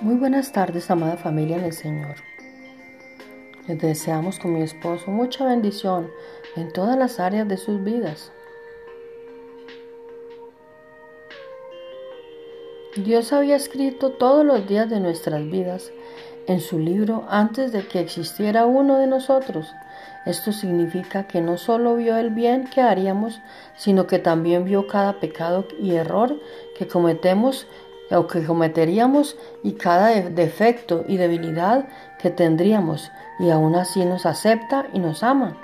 Muy buenas tardes, amada familia en el Señor. Les deseamos con mi esposo mucha bendición en todas las áreas de sus vidas. Dios había escrito todos los días de nuestras vidas en su libro antes de que existiera uno de nosotros. Esto significa que no solo vio el bien que haríamos, sino que también vio cada pecado y error que cometemos o que cometeríamos y cada defecto y debilidad que tendríamos, y aún así nos acepta y nos ama.